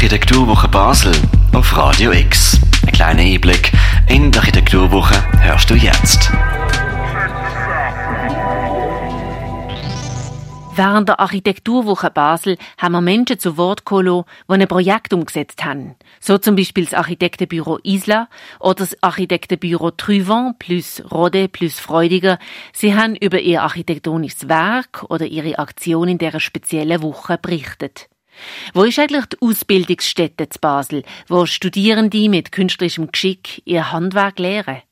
Architekturwoche Basel auf Radio X. Ein kleiner Einblick in die Architekturwoche hörst du jetzt. Während der Architekturwoche Basel haben wir Menschen zu Wort gekommen, die ein Projekt umgesetzt haben. So zum Beispiel das Architektenbüro Isla oder das Architektenbüro Truvent plus Rode plus Freudiger. Sie haben über ihr architektonisches Werk oder ihre Aktion in dieser speziellen Woche berichtet. Wo ist eigentlich die Ausbildungsstätte zu Basel, wo Studierende mit künstlerischem Geschick ihr Handwerk lehren?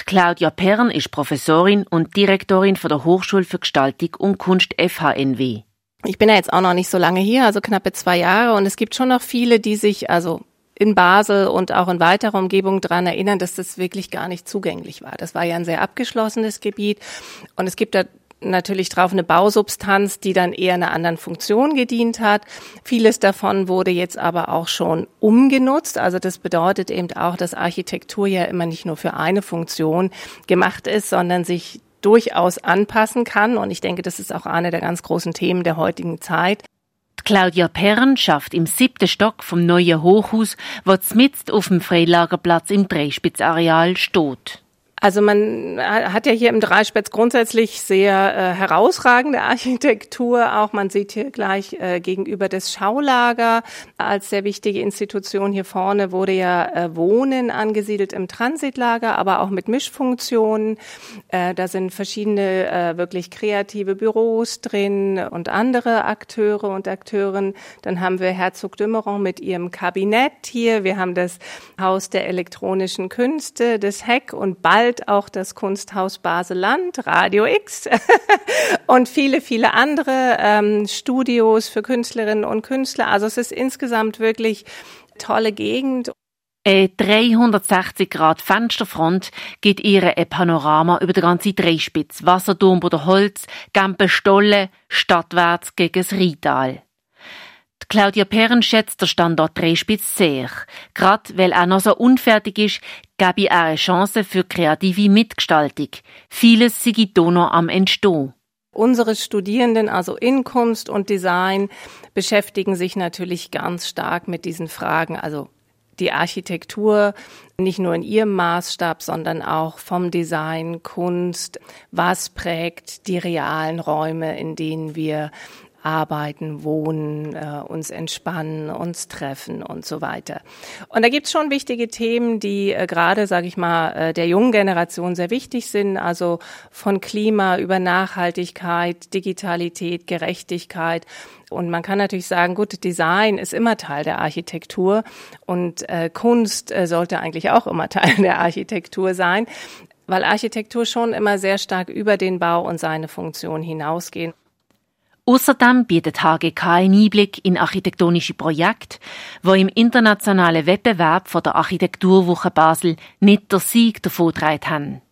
Die Claudia Perren ist Professorin und Direktorin von der Hochschule für Gestaltung und Kunst FHNW. Ich bin ja jetzt auch noch nicht so lange hier, also knappe zwei Jahre, und es gibt schon noch viele, die sich also in Basel und auch in weiterer Umgebung daran erinnern, dass das wirklich gar nicht zugänglich war. Das war ja ein sehr abgeschlossenes Gebiet und es gibt da natürlich drauf eine Bausubstanz, die dann eher einer anderen Funktion gedient hat. Vieles davon wurde jetzt aber auch schon umgenutzt. Also das bedeutet eben auch, dass Architektur ja immer nicht nur für eine Funktion gemacht ist, sondern sich durchaus anpassen kann. Und ich denke, das ist auch eine der ganz großen Themen der heutigen Zeit. Claudia Perren schafft im siebten Stock vom neuen Hochhaus, was mitten auf dem Freilagerplatz im Dreispitzareal steht. Also man hat ja hier im Dreispitz grundsätzlich sehr äh, herausragende Architektur. Auch man sieht hier gleich äh, gegenüber das Schaulager als sehr wichtige Institution. Hier vorne wurde ja äh, Wohnen angesiedelt im Transitlager, aber auch mit Mischfunktionen. Äh, da sind verschiedene äh, wirklich kreative Büros drin und andere Akteure und Akteurinnen. Dann haben wir Herzog Dümmeron mit ihrem Kabinett hier. Wir haben das Haus der elektronischen Künste, das Heck und Ball bald auch das Kunsthaus Baseland, Radio X und viele, viele andere ähm, Studios für Künstlerinnen und Künstler. Also es ist insgesamt wirklich tolle Gegend. Eine 360 Grad Fensterfront gibt ihr ein Panorama über den ganzen Dreispitz, Wasserturm oder Holz, Gempe Stolle, stadtwärts gegen das Rheintal. Claudia Perren schätzt der Standort Dreispitz sehr. Gerade weil er noch so unfertig ist, gebe er eine Chance für kreative Mitgestaltung. Vieles sei hier noch am Entstehen. Unsere Studierenden, also in Kunst und Design, beschäftigen sich natürlich ganz stark mit diesen Fragen, also die Architektur nicht nur in ihrem Maßstab, sondern auch vom Design, Kunst, was prägt die realen Räume, in denen wir arbeiten, wohnen, äh, uns entspannen, uns treffen und so weiter. Und da gibt's schon wichtige Themen, die äh, gerade, sage ich mal, äh, der jungen Generation sehr wichtig sind. Also von Klima über Nachhaltigkeit, Digitalität, Gerechtigkeit. Und man kann natürlich sagen, gut, Design ist immer Teil der Architektur und äh, Kunst äh, sollte eigentlich auch immer Teil der Architektur sein, weil Architektur schon immer sehr stark über den Bau und seine Funktion hinausgehen. Außerdem bietet HGK einen Einblick in architektonische Projekte, wo im internationalen Wettbewerb von der Architekturwoche Basel nicht der Sieg davongetragen haben.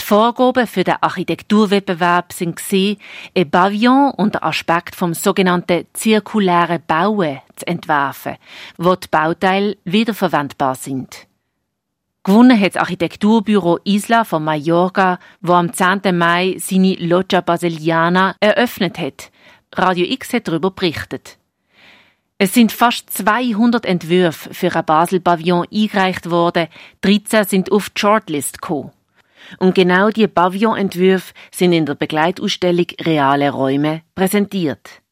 Die Vorgaben für den Architekturwettbewerb sind gesehen, ein Pavillon und der Aspekt vom sogenannten zirkulären Bauen zu entwerfen, wo die Bauteile wiederverwendbar sind. Gewonnen hat das Architekturbüro Isla von Mallorca, wo am 10. Mai seine Loggia Basiliana eröffnet hat. Radio X hat darüber berichtet. Es sind fast 200 Entwürfe für ein Basel-Pavillon eingereicht worden, 13 sind auf die Shortlist gekommen. Und genau die Pavillon-Entwürfe sind in der Begleitausstellung Reale Räume präsentiert.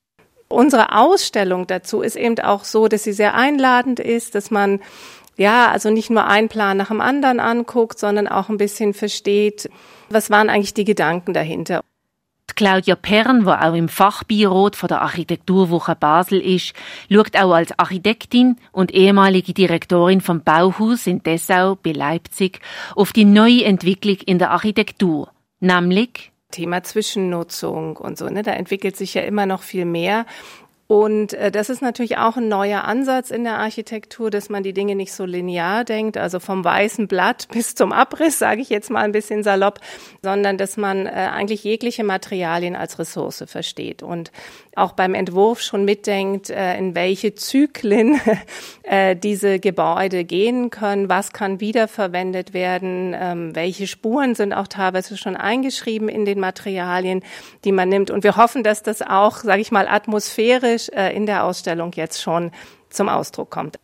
Unsere Ausstellung dazu ist eben auch so, dass sie sehr einladend ist, dass man ja, also nicht nur einen Plan nach dem anderen anguckt, sondern auch ein bisschen versteht, was waren eigentlich die Gedanken dahinter. Claudia Perren, die auch im Fachbeirat von der Architekturwoche Basel ist, schaut auch als Architektin und ehemalige Direktorin vom Bauhaus in Dessau bei Leipzig auf die neue Entwicklung in der Architektur, nämlich Thema Zwischennutzung und so. Ne? Da entwickelt sich ja immer noch viel mehr. Und äh, das ist natürlich auch ein neuer Ansatz in der Architektur, dass man die Dinge nicht so linear denkt, also vom weißen Blatt bis zum Abriss, sage ich jetzt mal ein bisschen salopp, sondern dass man äh, eigentlich jegliche Materialien als Ressource versteht. Und auch beim Entwurf schon mitdenkt, äh, in welche Zyklen äh, diese Gebäude gehen können, was kann wiederverwendet werden, ähm, welche Spuren sind auch teilweise schon eingeschrieben in den Materialien, die man nimmt. Und wir hoffen, dass das auch, sage ich mal, atmosphärisch äh, in der Ausstellung jetzt schon zum Ausdruck kommt.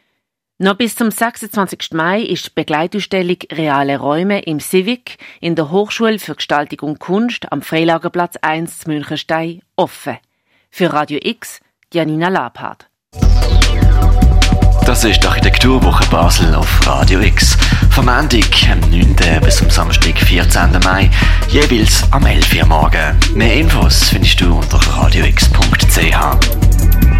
Noch bis zum 26. Mai ist die Begleitausstellung Reale Räume im Civic in der Hochschule für Gestaltung und Kunst am Freilagerplatz 1 zu Münchenstein offen. Für Radio X, Janina Labhardt. Das ist die Architekturwoche Basel auf Radio X. Vom Montag, am 9. bis zum Samstag, 14. Mai, jeweils am 11. Uhr morgen. Mehr Infos findest du unter radiox.ch.